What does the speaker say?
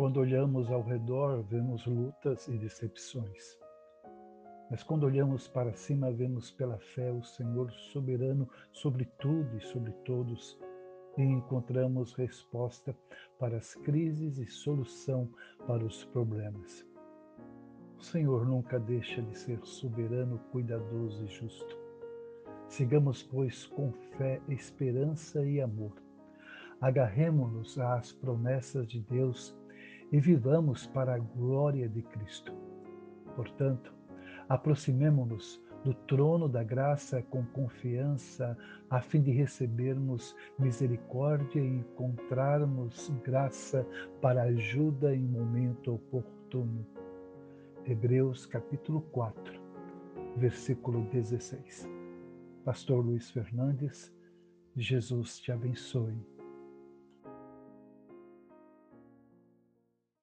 olhamos ao redor, vemos lutas e decepções. Mas quando olhamos para cima, vemos pela fé o Senhor soberano sobre tudo e sobre todos e encontramos resposta para as crises e solução para os problemas. O Senhor nunca deixa de ser soberano, cuidadoso e justo. Sigamos, pois, com fé, esperança e amor. Agarremo-nos às promessas de Deus e vivamos para a glória de Cristo. Portanto, aproximemo-nos do trono da graça com confiança, a fim de recebermos misericórdia e encontrarmos graça para ajuda em momento oportuno. Hebreus capítulo 4, versículo 16. Pastor Luiz Fernandes, Jesus te abençoe.